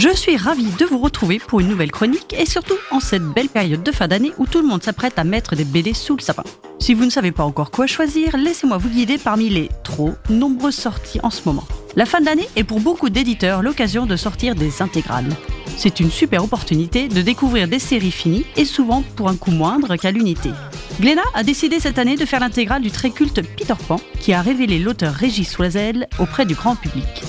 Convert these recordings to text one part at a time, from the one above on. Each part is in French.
Je suis ravie de vous retrouver pour une nouvelle chronique et surtout en cette belle période de fin d'année où tout le monde s'apprête à mettre des BD sous le sapin. Si vous ne savez pas encore quoi choisir, laissez-moi vous guider parmi les trop nombreuses sorties en ce moment. La fin d'année est pour beaucoup d'éditeurs l'occasion de sortir des intégrales. C'est une super opportunité de découvrir des séries finies et souvent pour un coût moindre qu'à l'unité. Glénat a décidé cette année de faire l'intégrale du très culte Peter Pan qui a révélé l'auteur Régis Loisel auprès du grand public.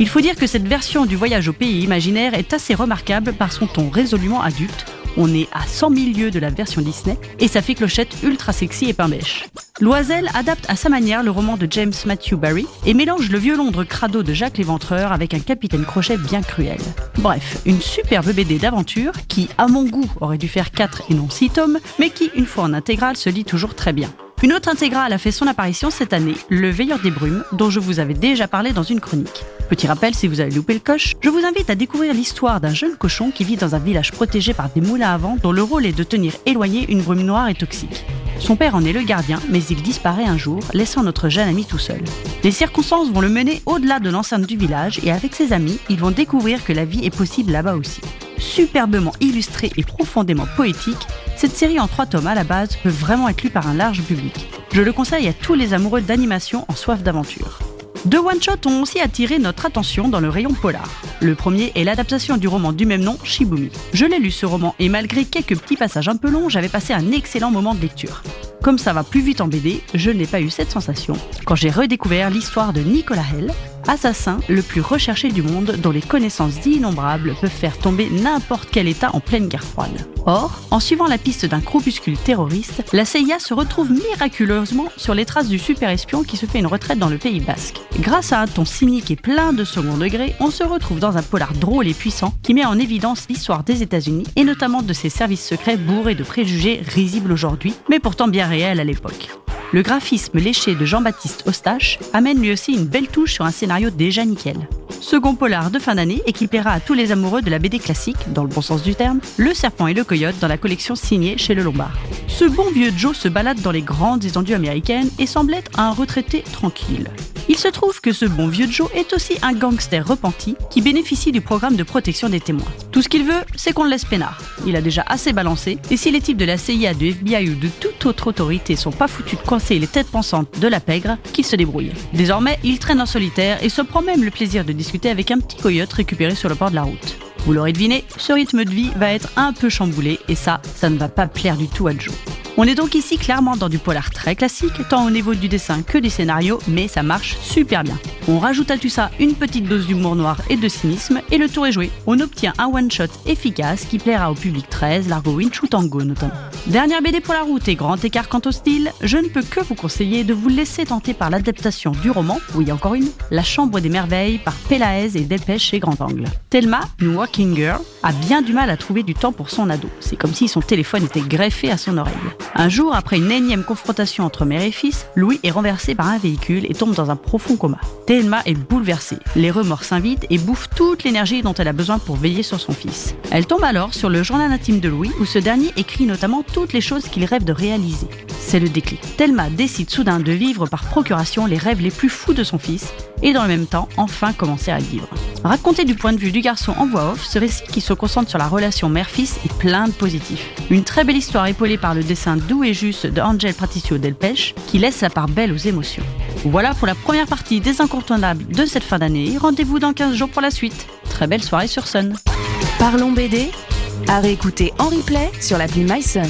Il faut dire que cette version du voyage au pays imaginaire est assez remarquable par son ton résolument adulte. On est à 100 000 lieues de la version Disney et sa fée clochette ultra sexy et pain bêche. Loisel adapte à sa manière le roman de James Matthew Barry et mélange le violondre crado de Jacques l'Éventreur avec un capitaine Crochet bien cruel. Bref, une superbe BD d'aventure qui, à mon goût, aurait dû faire 4 et non 6 tomes, mais qui, une fois en intégrale, se lit toujours très bien. Une autre intégrale a fait son apparition cette année, Le Veilleur des Brumes, dont je vous avais déjà parlé dans une chronique. Petit rappel, si vous avez loupé le coche, je vous invite à découvrir l'histoire d'un jeune cochon qui vit dans un village protégé par des moulins à vent dont le rôle est de tenir éloigné une brume noire et toxique. Son père en est le gardien, mais il disparaît un jour, laissant notre jeune ami tout seul. Les circonstances vont le mener au-delà de l'enceinte du village et avec ses amis, ils vont découvrir que la vie est possible là-bas aussi. Superbement illustrée et profondément poétique, cette série en trois tomes à la base peut vraiment être lue par un large public. Je le conseille à tous les amoureux d'animation en soif d'aventure. Deux one-shots ont aussi attiré notre attention dans le rayon polar. Le premier est l'adaptation du roman du même nom, Shibumi. Je l'ai lu ce roman et malgré quelques petits passages un peu longs, j'avais passé un excellent moment de lecture. Comme ça va plus vite en BD, je n'ai pas eu cette sensation quand j'ai redécouvert l'histoire de Nicolas Hell, assassin le plus recherché du monde dont les connaissances innombrables peuvent faire tomber n'importe quel État en pleine guerre froide. Or, en suivant la piste d'un groupuscule terroriste, la CIA se retrouve miraculeusement sur les traces du super espion qui se fait une retraite dans le Pays basque. Grâce à un ton cynique et plein de second degré, on se retrouve dans un polar drôle et puissant qui met en évidence l'histoire des États-Unis et notamment de ses services secrets bourrés de préjugés risibles aujourd'hui, mais pourtant bien réels à l'époque. Le graphisme léché de Jean-Baptiste Ostache amène lui aussi une belle touche sur un scénario déjà nickel. Second polar de fin d'année et qui plaira à tous les amoureux de la BD classique, dans le bon sens du terme, Le Serpent et le Coyote dans la collection signée chez Le Lombard. Ce bon vieux Joe se balade dans les grandes étendues américaines et semble être un retraité tranquille. Il se trouve que ce bon vieux Joe est aussi un gangster repenti qui bénéficie du programme de protection des témoins. Tout ce qu'il veut, c'est qu'on le laisse peinard. Il a déjà assez balancé, et si les types de la CIA, du FBI ou de toute autre autorité sont pas foutus de coincer les têtes pensantes de la pègre, qu'il se débrouille. Désormais, il traîne en solitaire et se prend même le plaisir de discuter avec un petit coyote récupéré sur le bord de la route. Vous l'aurez deviné, ce rythme de vie va être un peu chamboulé et ça, ça ne va pas plaire du tout à Joe. On est donc ici clairement dans du polar très classique, tant au niveau du dessin que du scénario, mais ça marche super bien. On rajoute à tout ça une petite dose d'humour noir et de cynisme, et le tour est joué. On obtient un one-shot efficace qui plaira au public 13, Largo Winch ou Tango notamment. Dernière BD pour la route et grand écart quant au style, je ne peux que vous conseiller de vous laisser tenter par l'adaptation du roman, oui encore une, La Chambre des Merveilles par Pelaez et Delpech chez Grand Angle. Thelma, une working girl, a bien du mal à trouver du temps pour son ado. C'est comme si son téléphone était greffé à son oreille. Un jour, après une énième confrontation entre mère et fils, Louis est renversé par un véhicule et tombe dans un profond coma. Est bouleversée. Les remords s'invitent et bouffent toute l'énergie dont elle a besoin pour veiller sur son fils. Elle tombe alors sur le journal intime de Louis où ce dernier écrit notamment toutes les choses qu'il rêve de réaliser. C'est le déclic. Thelma décide soudain de vivre par procuration les rêves les plus fous de son fils et dans le même temps enfin commencer à vivre. Raconté du point de vue du garçon en voix off, ce récit qui se concentre sur la relation mère-fils est plein de positifs. Une très belle histoire épaulée par le dessin doux et juste de Angel Patricio Delpech qui laisse sa part belle aux émotions. Voilà pour la première partie des incontournables de cette fin d'année. Rendez-vous dans 15 jours pour la suite. Très belle soirée sur Sun. Parlons BD à réécouter en replay sur l'appli MySun.